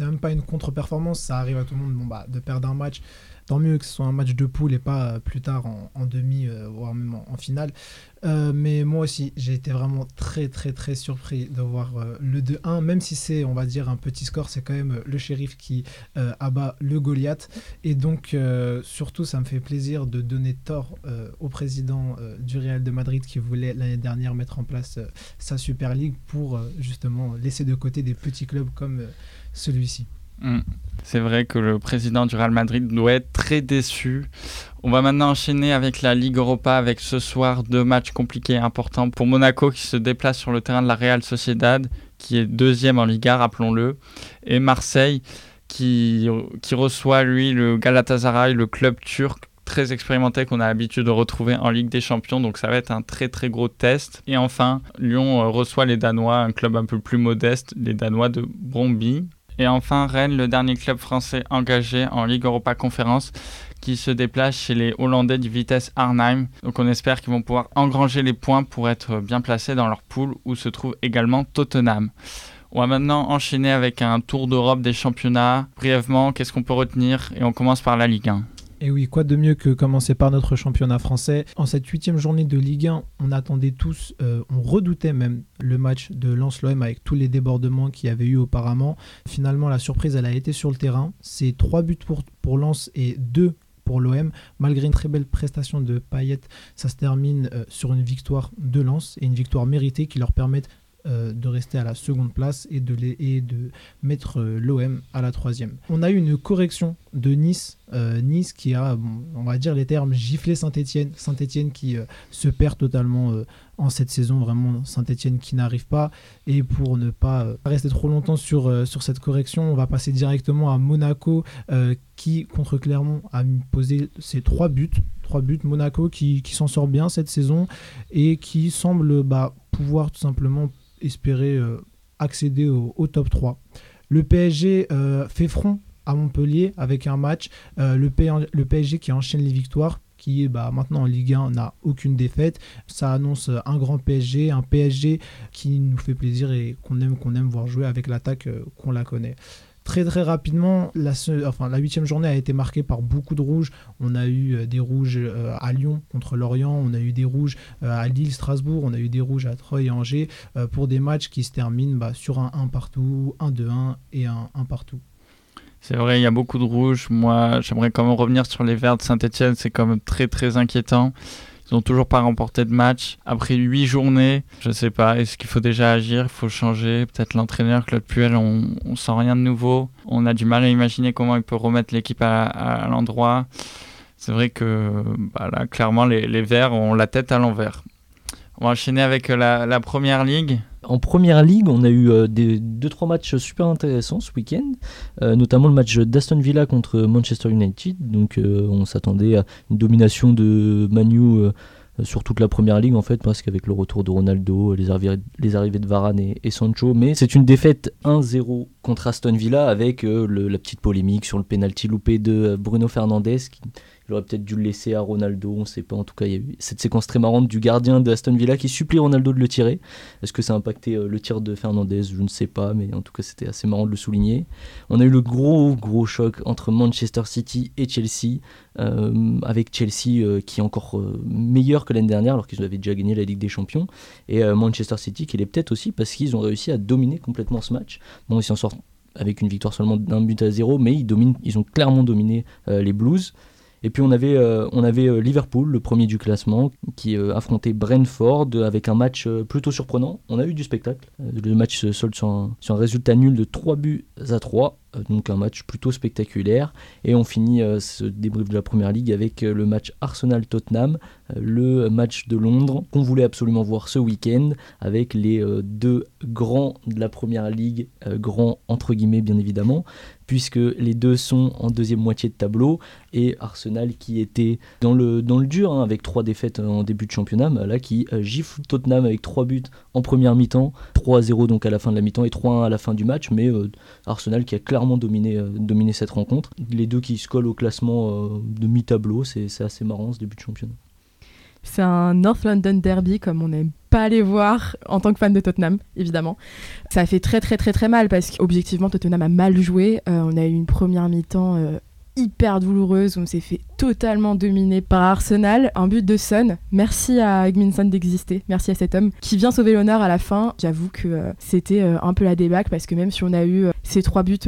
même pas une contre-performance, ça arrive à tout le monde bah de perdre un match. Tant mieux que ce soit un match de poule et pas euh, plus tard en, demi euh, voire même en, en finale. Euh, mais moi aussi, j'ai été vraiment très très très surpris de voir le 2-1 même si c'est on va dire un petit score, c'est quand même le shérif qui abat le Goliath et donc surtout ça me fait plaisir de donner tort au président du Real de Madrid qui voulait l'année dernière mettre en place sa Super League pour justement laisser de côté des petits clubs comme celui-ci. Mm. C'est vrai que le président du Real Madrid doit être très déçu. On va maintenant enchaîner avec la Ligue Europa avec ce soir deux matchs compliqués et importants pour Monaco qui se déplace sur le terrain de la Real Sociedad qui est deuxième en Liga, rappelons-le, et Marseille qui, qui reçoit lui le Galatasaray, le club turc très expérimenté qu'on a l'habitude de retrouver en Ligue des Champions, donc ça va être un très très gros test. Et enfin, Lyon reçoit les Danois, un club un peu plus modeste, les Danois de Bromby. Et enfin, Rennes, le dernier club français engagé en Ligue Europa Conférence, qui se déplace chez les Hollandais du Vitesse Arnhem. Donc on espère qu'ils vont pouvoir engranger les points pour être bien placés dans leur poule où se trouve également Tottenham. On va maintenant enchaîner avec un tour d'Europe des championnats. Brièvement, qu'est-ce qu'on peut retenir? Et on commence par la Ligue 1. Et oui, quoi de mieux que commencer par notre championnat français En cette huitième journée de Ligue 1, on attendait tous, euh, on redoutait même le match de Lens-L'OM avec tous les débordements qu'il y avait eu auparavant. Finalement, la surprise, elle a été sur le terrain. C'est trois buts pour, pour Lens et deux pour l'OM. Malgré une très belle prestation de Payet, ça se termine euh, sur une victoire de Lens et une victoire méritée qui leur permettent euh, de rester à la seconde place et de, de mettre euh, l'OM à la troisième. On a eu une correction de Nice, euh, Nice qui a, on va dire les termes, giflé Saint-Etienne, Saint-Etienne qui se perd totalement en cette saison, vraiment Saint-Etienne qui n'arrive pas. Et pour ne pas rester trop longtemps sur, sur cette correction, on va passer directement à Monaco qui, contre Clermont, a posé ses trois buts. Trois buts, Monaco qui, qui s'en sort bien cette saison et qui semble bah, pouvoir tout simplement espérer euh, accéder au, top 3. Le PSG euh, fait front à Montpellier avec un match. Euh, le, P- PSG qui enchaîne les victoires, qui bah, maintenant en Ligue 1 n'a aucune défaite. Ça annonce un grand PSG, un PSG qui nous fait plaisir et qu'on aime, qu'on aime voir jouer avec l'attaque qu'on la connaît. Très très rapidement, la, huitième journée a été marquée par beaucoup de rouges. On a eu euh, des rouges euh, à Lyon contre Lorient, on a eu des rouges euh, à Lille, Strasbourg, on a eu des rouges à Troyes et Angers pour des matchs qui se terminent bah, sur un 1 partout, un 2-1 et un 1 partout. C'est vrai, il y a beaucoup de rouge. Moi, j'aimerais quand même revenir sur les Verts de Saint-Etienne. C'est quand même très très inquiétant. N'ont toujours pas remporté de match. Après huit journées, je sais pas, est-ce qu'il faut déjà agir Il faut changer? Peut-être l'entraîneur, Claude Puel, on, sent rien de nouveau. On a du mal à imaginer comment il peut remettre l'équipe à, l'endroit. C'est vrai que bah là, clairement, les, les Verts ont la tête à l'envers. On va enchaîner avec la, la première ligue. En première ligue, on a eu euh, des, deux trois matchs super intéressants ce week-end, euh, notamment le match d'Aston Villa contre Manchester United. Donc euh, on s'attendait à une domination de Manu euh, sur toute la première ligue en fait, parce qu'avec le retour de Ronaldo, les, arrivées, de Varane et, Sancho. Mais c'est une défaite 1-0 contre Aston Villa avec la petite polémique sur le penalty loupé de Bruno Fernandes qui il aurait peut-être dû le laisser à Ronaldo, on ne sait pas. En tout cas, il y a eu cette séquence très marrante du gardien de Aston Villa qui supplie Ronaldo de le tirer. Est-ce que ça a impacté euh, le tir de Fernandez? Je ne sais pas, mais en tout cas, c'était assez marrant de le souligner. On a eu le gros, gros choc entre Manchester City et Chelsea, euh, avec Chelsea euh, qui est encore meilleur que l'année dernière, alors qu'ils avaient déjà gagné la Ligue des Champions, et Manchester City qui l'est peut-être aussi parce qu'ils ont réussi à dominer complètement ce match. Bon, ils s'en sortent avec une victoire seulement d'un but à zéro, mais ils, dominent, ils ont clairement dominé les Blues. Et puis on avait, euh, on avait euh, Liverpool, le premier du classement, qui euh, affrontait Brentford avec un match plutôt surprenant. On a eu du spectacle. Le match se solde sur un, résultat nul de 3 buts à 3. Euh, donc un match plutôt spectaculaire. Et on finit ce débrief de la Première Ligue avec le match Arsenal-Tottenham, le match de Londres qu'on voulait absolument voir ce week-end avec les deux grands de la Première Ligue, grands entre guillemets bien évidemment, puisque les deux sont en deuxième moitié de tableau et Arsenal qui était dans le, dur hein, avec trois défaites en début de championnat, bah, là qui euh, gifle Tottenham avec trois buts en première mi-temps, 3-0 donc à la fin de la mi-temps et 3-1 à la fin du match, mais euh, Arsenal qui a clairement dominé, euh, dominé cette rencontre. Les deux qui se collent au classement de mi-tableau, c'est assez marrant ce début de championnat. C'est un North London Derby comme on n'aime pas aller voir en tant que fan de Tottenham, évidemment. Ça fait très très très très mal parce qu'objectivement Tottenham a mal joué. Euh, on a eu une première mi-temps euh, hyper douloureuse où on s'est fait totalement dominer par Arsenal. Un but de Son. Merci à Egminson d'exister. Merci à cet homme qui vient sauver l'honneur à la fin. J'avoue que euh, c'était un peu la débâcle parce que même si on a eu ces trois buts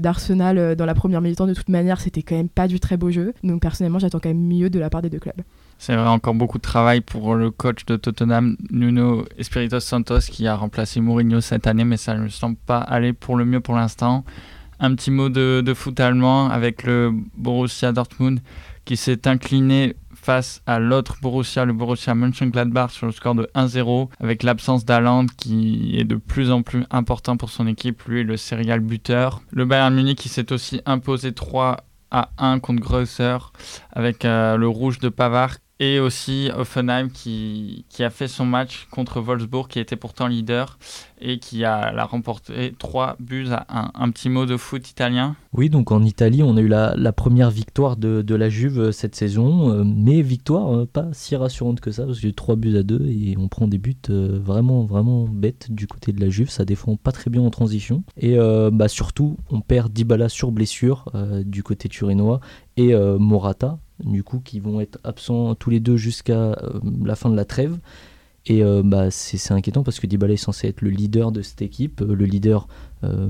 d'Arsenal dans la première mi-temps, de toute manière, c'était quand même pas du très beau jeu. Donc personnellement, j'attends quand même mieux de la part des deux clubs. C'est vrai, encore beaucoup de travail pour le coach de Tottenham, Nuno Espirito Santos, qui a remplacé Mourinho cette année, mais ça ne semble pas aller pour le mieux pour l'instant. Un petit mot de, foot allemand avec le Borussia Dortmund qui s'est incliné face à l'autre Borussia, le Borussia Mönchengladbach, sur le score de 1-0, avec l'absence d'Aland qui est de plus en plus important pour son équipe, lui le serial buteur. Le Bayern Munich qui s'est aussi imposé 3 à 1 contre Grösser avec euh, le rouge de Pavard et aussi Offenheim qui, qui, a fait son match contre Wolfsburg qui était pourtant leader et qui a la remporté 3 buts à 1. Un petit mot de foot italien? Oui, donc en Italie, on a eu la, la première victoire de, de, la Juve euh, cette saison, euh, mais victoire euh, pas si rassurante que ça, parce eu 3 buts à 2 et on prend des buts vraiment, vraiment bêtes du côté de la Juve. Ça défend pas très bien en transition. Et bah, surtout, on perd Dybala sur blessure du côté turinois et Morata, du coup, qui vont être absents tous les deux jusqu'à la fin de la trêve. Et euh, bah, c'est inquiétant parce que Dybala est censé être le leader de cette équipe, euh, le leader euh,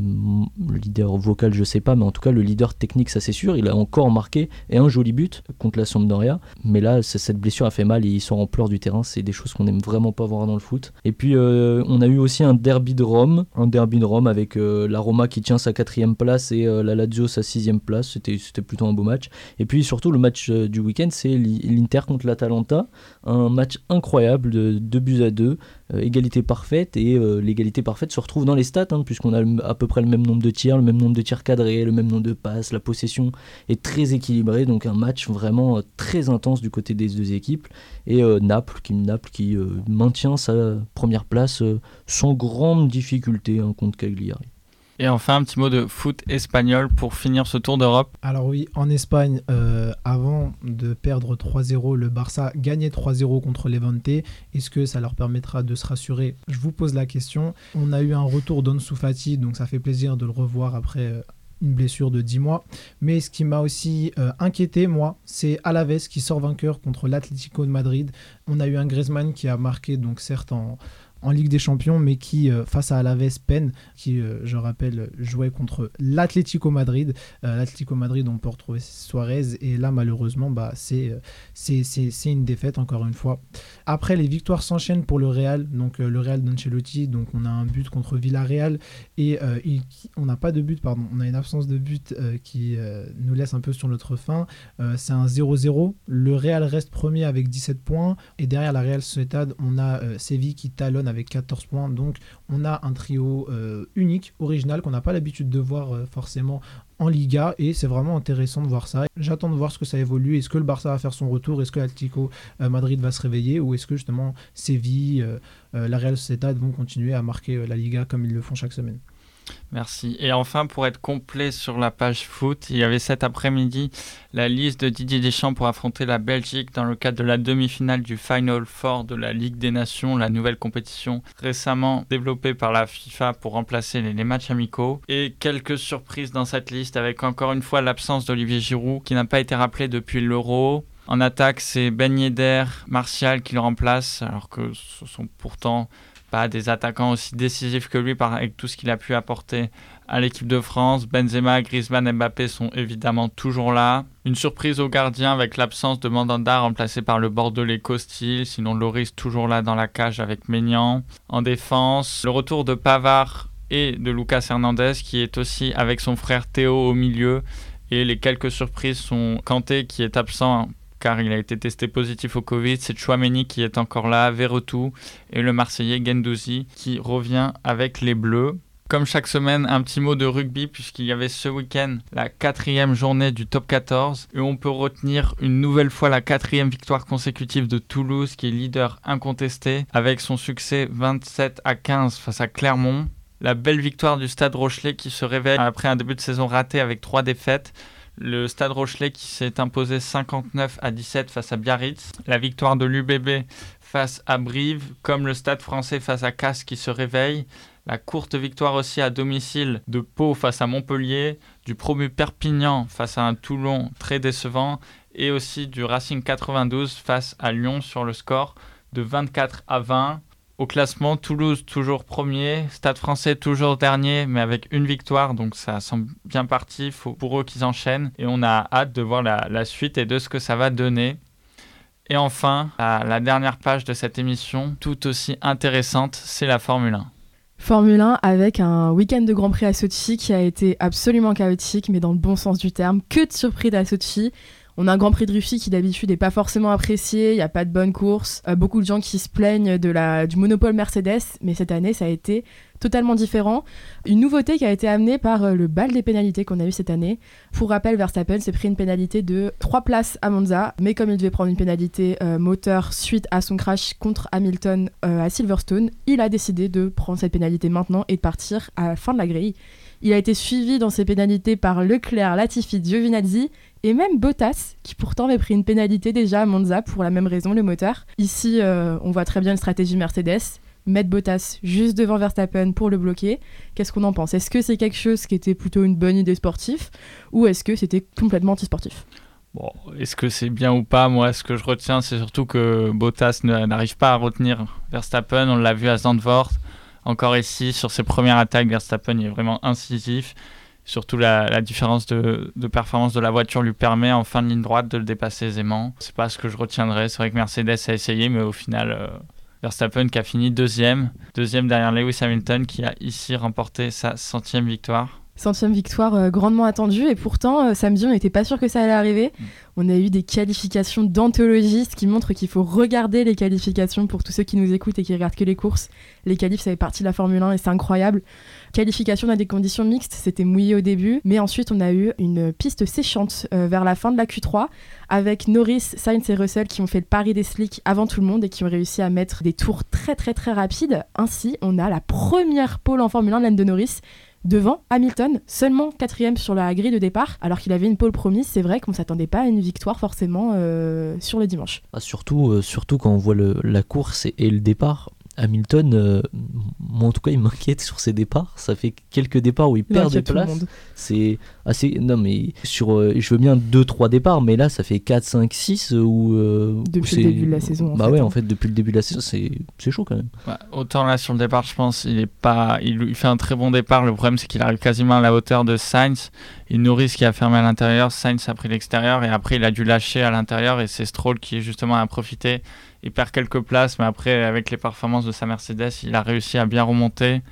le leader vocal, je sais pas, mais en tout cas, le leader technique, ça c'est sûr. Il a encore marqué et un joli but contre la Sampdoria. Mais là, cette blessure a fait mal et il sort en pleurs du terrain. C'est des choses qu'on aime vraiment pas voir dans le foot. Et puis, euh, on a eu aussi un derby de Rome. Un derby de Rome avec euh, la Roma qui tient sa quatrième place et la Lazio sa sixième place. C'était plutôt un beau match. Et puis, surtout, le match du week-end, c'est l'Inter contre l'Atalanta. Un match incroyable de 2 buts à 2. Égalité parfaite. Et l'égalité parfaite se retrouve dans les stats, hein, puisqu'on a à peu près le même nombre de tirs, le même nombre de tirs cadrés, le même nombre de passes, la possession est très équilibrée, donc un match vraiment euh, très intense du côté des deux équipes. Et euh, Naples qui, Naples qui euh, maintient sa première place sans grande difficulté hein, contre Cagliari. Et enfin, un petit mot de foot espagnol pour finir ce tour d'Europe. Alors oui, en Espagne, euh, avant de perdre 3-0, le Barça gagnait 3-0 contre Levante. Est-ce que ça leur permettra de se rassurer? Je vous pose la question. On a eu un retour Fati, donc ça fait plaisir de le revoir après euh, une blessure de 10 mois. Mais ce qui m'a aussi euh, inquiété, moi, c'est Alaves qui sort vainqueur contre l'Atlético de Madrid. On a eu un Griezmann qui a marqué, donc certes en, en Ligue des Champions, mais qui, euh, face à Alaves peine, qui, euh, je rappelle, jouait contre l'Atlético Madrid. Euh, L'Atlético Madrid, on peut retrouver Suarez, et là, malheureusement, bah, c'est une défaite, encore une fois. Après, les victoires s'enchaînent pour le Real, donc le Real d'Ancelotti, donc on a un but contre Villarreal, et on n'a pas de but, pardon, on a une absence de but qui nous laisse un peu sur notre fin. c'est un 0-0. Le Real reste premier avec 17 points, et derrière la Real Sociedad, on a Séville qui talonne avec 14 points. Donc on a un trio euh, unique, original, qu'on n'a pas l'habitude de voir euh, forcément en Liga et c'est vraiment intéressant de voir ça. J'attends de voir ce que ça évolue. Est-ce que le Barça va faire son retour? Est-ce que l'Atlético euh, Madrid va se réveiller? Ou est-ce que justement Séville, la Real Sociedad vont continuer à marquer la Liga comme ils le font chaque semaine? Merci. Et enfin, pour être complet sur la page foot, il y avait cet après-midi la liste de Didier Deschamps pour affronter la Belgique dans le cadre de la demi-finale du Final Four de la Ligue des Nations, la nouvelle compétition récemment développée par la FIFA pour remplacer les, matchs amicaux. Et quelques surprises dans cette liste avec encore une fois l'absence d'Olivier Giroud qui n'a pas été rappelé depuis l'Euro. En attaque, c'est Ben Yedder, Martial qui le remplace, alors que ce sont pourtant pas des attaquants aussi décisifs que lui avec tout ce qu'il a pu apporter à l'équipe de France. Benzema, Griezmann, Mbappé sont évidemment toujours là. Une surprise au gardien avec l'absence de Mandanda remplacé par le Bordelais Costil. Sinon, Loris toujours là dans la cage avec Maignan. En défense, le retour de Pavard et de Lucas Hernandez qui est aussi avec son frère Théo au milieu. Et les quelques surprises sont Kanté qui est absent car il a été testé positif au Covid, c'est Chouameni qui est encore là, Verretou et le Marseillais Gendouzi qui revient avec les Bleus. Comme chaque semaine, un petit mot de rugby puisqu'il y avait ce week-end la quatrième journée du top 14 et on peut retenir une nouvelle fois la quatrième victoire consécutive de Toulouse qui est leader incontesté avec son succès 27 à 15 face à Clermont. La belle victoire du Stade Rochelet qui se réveille après un début de saison raté avec trois défaites. Le Stade Rochelet qui s'est imposé 59 à 17 face à Biarritz. La victoire de l'UBB face à Brive, comme le Stade français face à Casse qui se réveille. La courte victoire aussi à domicile de Pau face à Montpellier, du promu Perpignan face à un Toulon très décevant et aussi du Racing 92 face à Lyon sur le score de 24 à 20. Au classement, Toulouse toujours premier, Stade français toujours dernier, mais avec une victoire, donc ça semble bien parti. Faut pour eux qu'ils enchaînent et on a hâte de voir la, suite et de ce que ça va donner. Et enfin, la, la dernière page de cette émission, tout aussi intéressante, c'est la Formule 1. Formule 1 avec un week-end de Grand Prix à Sochi qui a été absolument chaotique, mais dans le bon sens du terme. Que de surprises à Sochi. On a un Grand Prix de Russie qui d'habitude n'est pas forcément apprécié, il n'y a pas de bonne course, euh, beaucoup de gens qui se plaignent du monopole Mercedes, mais cette année ça a été totalement différent. Une nouveauté qui a été amenée par euh, le bal des pénalités qu'on a eu cette année. Pour rappel, Verstappen s'est pris une pénalité de 3 places à Monza, mais comme il devait prendre une pénalité euh, moteur suite à son crash contre Hamilton euh, à Silverstone, il a décidé de prendre cette pénalité maintenant et de partir à la fin de la grille. Il a été suivi dans ses pénalités par Leclerc, Latifi, Giovinazzi et même Bottas, qui pourtant avait pris une pénalité déjà à Monza pour la même raison, le moteur. Ici, euh, on voit très bien une stratégie Mercedes. Mettre Bottas juste devant Verstappen pour le bloquer. Qu'est-ce qu'on en pense? Est-ce que c'est quelque chose qui était plutôt une bonne idée sportive ou est-ce que c'était complètement antisportif? Bon, est-ce que c'est bien ou pas? Moi, ce que je retiens, c'est surtout que Bottas n'arrive pas à retenir Verstappen. On l'a vu à Zandvoort. Encore ici, sur ses premières attaques, Verstappen est vraiment incisif. Surtout la, différence de, de, performance de la voiture lui permet en fin de ligne droite de le dépasser aisément. C'est pas ce que je retiendrai. C'est vrai que Mercedes a essayé, mais au final, euh, Verstappen qui a fini deuxième, deuxième derrière Lewis Hamilton qui a ici remporté sa centième victoire. Centième victoire euh, grandement attendue et pourtant euh, samedi on n'était pas sûr que ça allait arriver. Mm. On a eu des qualifications d'anthologistes qui montrent qu'il faut regarder les qualifications pour tous ceux qui nous écoutent et qui regardent que les courses. Les qualifs ça fait partie de la Formule 1 et c'est incroyable. Qualification dans des conditions mixtes, c'était mouillé au début, mais ensuite on a eu une piste séchante euh, vers la fin de la Q3 avec Norris, Sainz et Russell qui ont fait le pari des slicks avant tout le monde et qui ont réussi à mettre des tours très très très rapides. Ainsi, on a la première pole en Formule 1 de Norris devant Hamilton, seulement quatrième sur la grille de départ, alors qu'il avait une pole promise. C'est vrai qu'on ne s'attendait pas à une victoire forcément euh, sur le dimanche. Ah, surtout, euh, surtout quand on voit la course et, et, le départ. Hamilton, euh, moi en tout cas, il m'inquiète sur ses départs. Ça fait quelques départs où il, il perd des places. C'est assez. Non, mais sur. Euh, je veux bien 2-3 départs, mais là, ça fait 4, 5, 6 où. Euh, depuis où le début de la saison. bah en ouais, fait, en fait, depuis le début de la saison, c'est chaud quand même. Ouais, autant là, sur le départ, je pense, il est pas. Il, il fait un très bon départ. Le problème, c'est qu'il arrive quasiment à la hauteur de Sainz. Il Norris qui a fermé à l'intérieur, Sainz a pris l'extérieur et après il a dû lâcher à l'intérieur et c'est Stroll qui justement a profité. Il perd quelques places, mais après avec les performances de sa Mercedes, il a réussi à bien remonter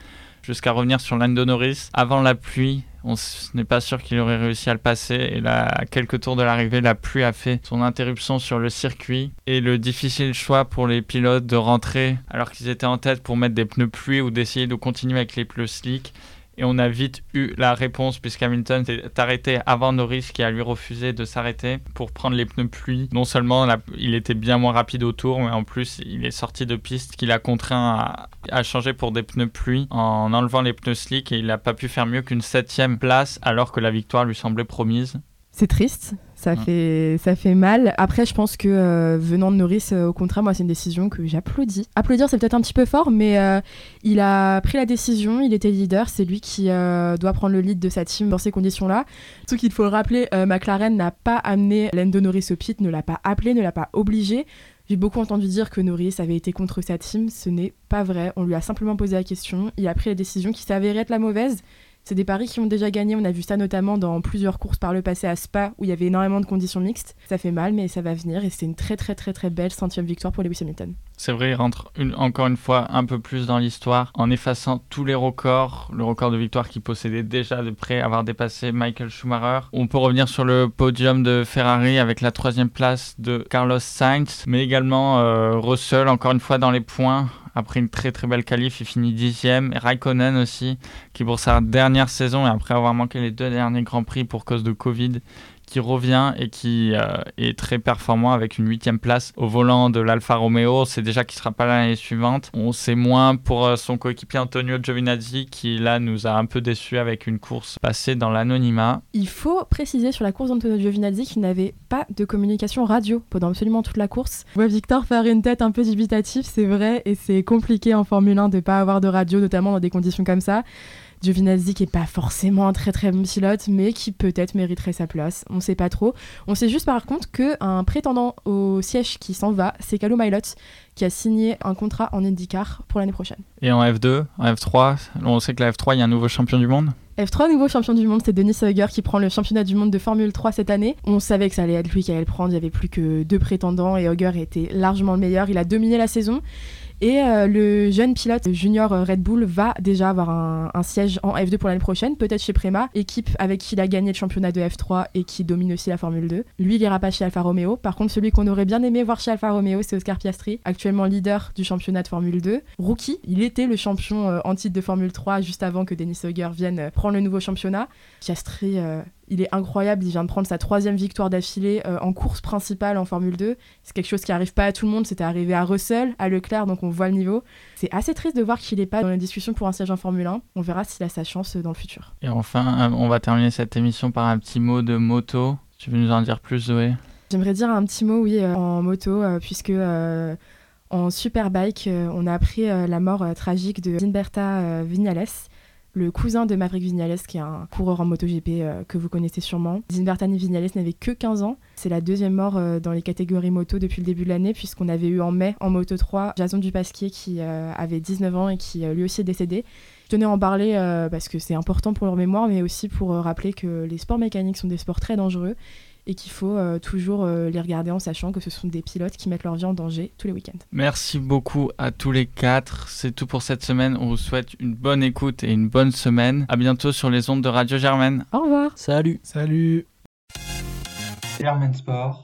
jusqu'à revenir sur Lando Norris avant la pluie. On n'est pas sûr qu'il aurait réussi à le passer. Et là, à quelques tours de l'arrivée, la pluie a fait son interruption sur le circuit. Et le difficile choix pour les pilotes de rentrer alors qu'ils étaient en tête pour mettre des pneus pluie ou d'essayer de continuer avec les pneus slick. Et on a vite eu la réponse puisqu'Hamilton s'est arrêté avant Norris qui a lui refusé de s'arrêter pour prendre les pneus pluie. Non seulement il était bien moins rapide au tour, mais en plus il est sorti de piste qu'il a contraint à, à, changer pour des pneus pluie en enlevant les pneus slick et il n'a pas pu faire mieux qu'une septième place alors que la victoire lui semblait promise. C'est triste, ça, mmh. fait, ça fait mal. Après, je pense que euh, venant de Norris, euh, au contraire, moi, c'est une décision que j'applaudis. Applaudir, c'est peut-être un petit peu fort, mais euh, il a pris la décision, il était leader, c'est lui qui doit prendre le lead de sa team dans ces conditions-là. Surtout qu'il faut le rappeler, McLaren n'a pas amené Lando Norris au pit, ne l'a pas appelé, ne l'a pas obligé. J'ai beaucoup entendu dire que Norris avait été contre sa team, ce n'est pas vrai. On lui a simplement posé la question, il a pris la décision qui avérée être la mauvaise C'est des paris qui ont déjà gagné. On a vu ça notamment dans plusieurs courses par le passé à Spa où il y avait énormément de conditions mixtes. Ça fait mal, mais ça va venir et c'est une très très très très belle centième victoire pour Lewis Hamilton. C'est vrai, il rentre encore une fois un peu plus dans l'histoire en effaçant tous les records. Le record de victoire qu'il possédait déjà de près avoir dépassé Michael Schumacher. On peut revenir sur le podium de Ferrari avec la troisième place de Carlos Sainz, mais également euh, Russell encore une fois dans les points. Après une très très belle qualif, il finit dixième. Raikkonen aussi, qui pour sa dernière saison et après avoir manqué les deux derniers Grands Prix pour cause de Covid, qui revient et qui euh, est très performant avec une huitième place au volant de l'Alfa Romeo. Sait déjà qu'il sera pas là l'année suivante. On sait moins pour euh, son coéquipier Antonio Giovinazzi qui là nous a un peu déçus avec une course passée dans l'anonymat. Il faut préciser sur la course d'Antonio Giovinazzi qu'il n'avait pas de communication radio pendant absolument toute la course. Je vois Victor faire une tête un peu dubitative, c'est vrai, et c'est compliqué en Formule 1 de pas avoir de radio, notamment dans des conditions comme ça. Giovinazzi qui est pas forcément un très très bon pilote, mais qui peut-être mériterait sa place. On sait pas trop. On sait juste par contre que un prétendant au siège qui s'en va, c'est Callum Ilott, qui a signé un contrat en IndyCar pour l'année prochaine. Et en F2, en F3, on sait que la F3 il y a un nouveau champion du monde. F3, nouveau champion du monde, c'est Denis Hugger qui prend le championnat du monde de Formule 3 cette année. On savait que ça allait être lui qui allait le prendre, il y avait plus que deux prétendants et Hugger était largement le meilleur. Il a dominé la saison. Et euh, le jeune pilote junior euh, Red Bull va déjà avoir un, siège en F2 pour l'année prochaine, peut-être chez Prema, équipe avec qui il a gagné le championnat de F3 et qui domine aussi la Formule 2. Lui, il ira pas chez Alfa Romeo. Par contre, celui qu'on aurait bien aimé voir chez Alfa Romeo, c'est Oscar Piastri, actuellement leader du championnat de Formule 2. Rookie, il était le champion euh, en titre de Formule 3 juste avant que Dennis Hugger vienne prendre le nouveau championnat. Piastri, il est incroyable, il vient de prendre sa troisième victoire d'affilée euh, en course principale en Formule 2. C'est quelque chose qui arrive pas à tout le monde, c'était arrivé à Russell, à Leclerc, donc on voit le niveau. C'est assez triste de voir qu'il n'est pas dans la discussion pour un siège en Formule 1. On verra s'il a sa chance euh, dans le futur. Et enfin, euh, on va terminer cette émission par un petit mot de moto. Tu veux nous en dire plus, Zoé? J'aimerais dire un petit mot, oui, euh, en moto, euh, puisque en superbike, on a appris la mort tragique de Ginberta euh, Vignales, le cousin de Maverick Vignales, qui est un coureur en MotoGP euh, que vous connaissez sûrement. Ginberta Vignales n'avait que 15 ans. C'est la deuxième mort euh, dans les catégories moto depuis le début de l'année, puisqu'on avait eu en mai, en Moto 3, Jason Dupasquier qui euh, avait 19 ans et qui euh, lui aussi est décédé. Je tenais à en parler parce que c'est important pour leur mémoire, mais aussi pour rappeler que les sports mécaniques sont des sports très dangereux et qu'il faut euh, toujours euh, les regarder en sachant que ce sont des pilotes qui mettent leur vie en danger tous les week-ends. Merci beaucoup à tous les quatre. C'est tout pour cette semaine. On vous souhaite une bonne écoute et une bonne semaine. À bientôt sur les ondes de Radio Germaine. Au revoir Salut Salut Germain Sport,